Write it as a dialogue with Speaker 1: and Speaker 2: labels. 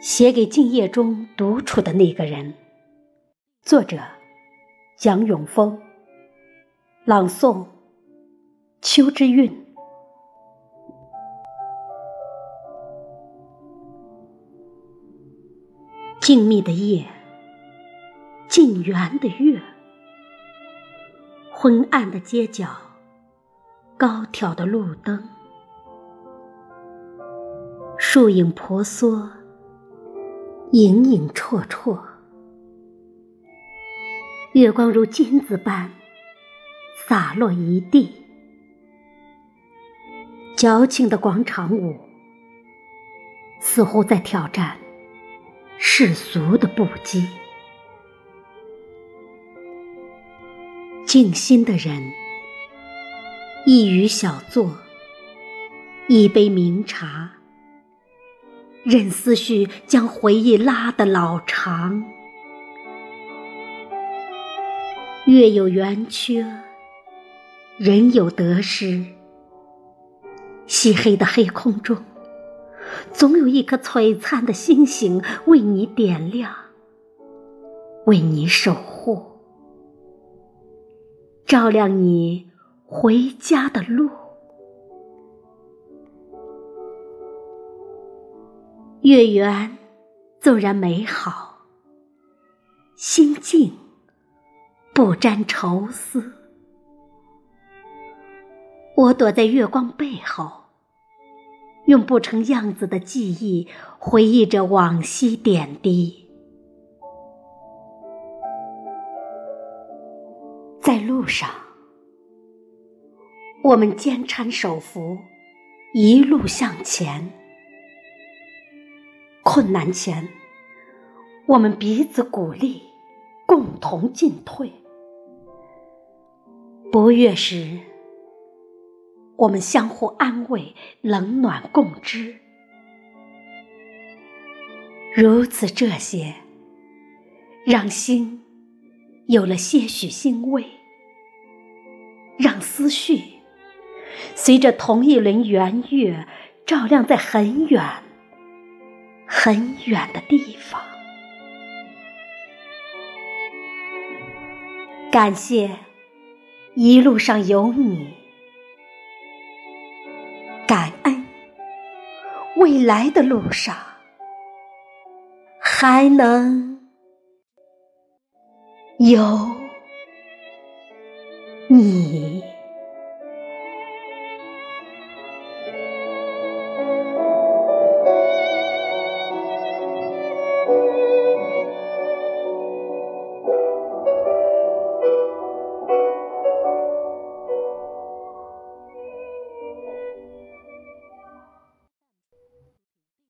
Speaker 1: 写给静夜中独处的那个人。作者：蒋永峰。朗诵：秋之韵。静谧的夜，静圆的月，昏暗的街角，高挑的路灯，树影婆娑。影影绰绰，月光如金子般洒落一地。矫情的广场舞，似乎在挑战世俗的不羁。静心的人，一隅小坐，一杯茗茶。任思绪将回忆拉得老长，月有圆缺，人有得失。漆黑的黑空中，总有一颗璀璨的星星为你点亮，为你守护，照亮你回家的路。月圆，纵然美好，心静，不沾愁思。我躲在月光背后，用不成样子的记忆回忆着往昔点滴。在路上，我们肩搀手扶，一路向前。困难前，我们彼此鼓励，共同进退；不悦时，我们相互安慰，冷暖共知。如此这些，让心有了些许欣慰，让思绪随着同一轮圆月，照亮在很远。很远的地方，感谢一路上有你，感恩未来的路上还能有你。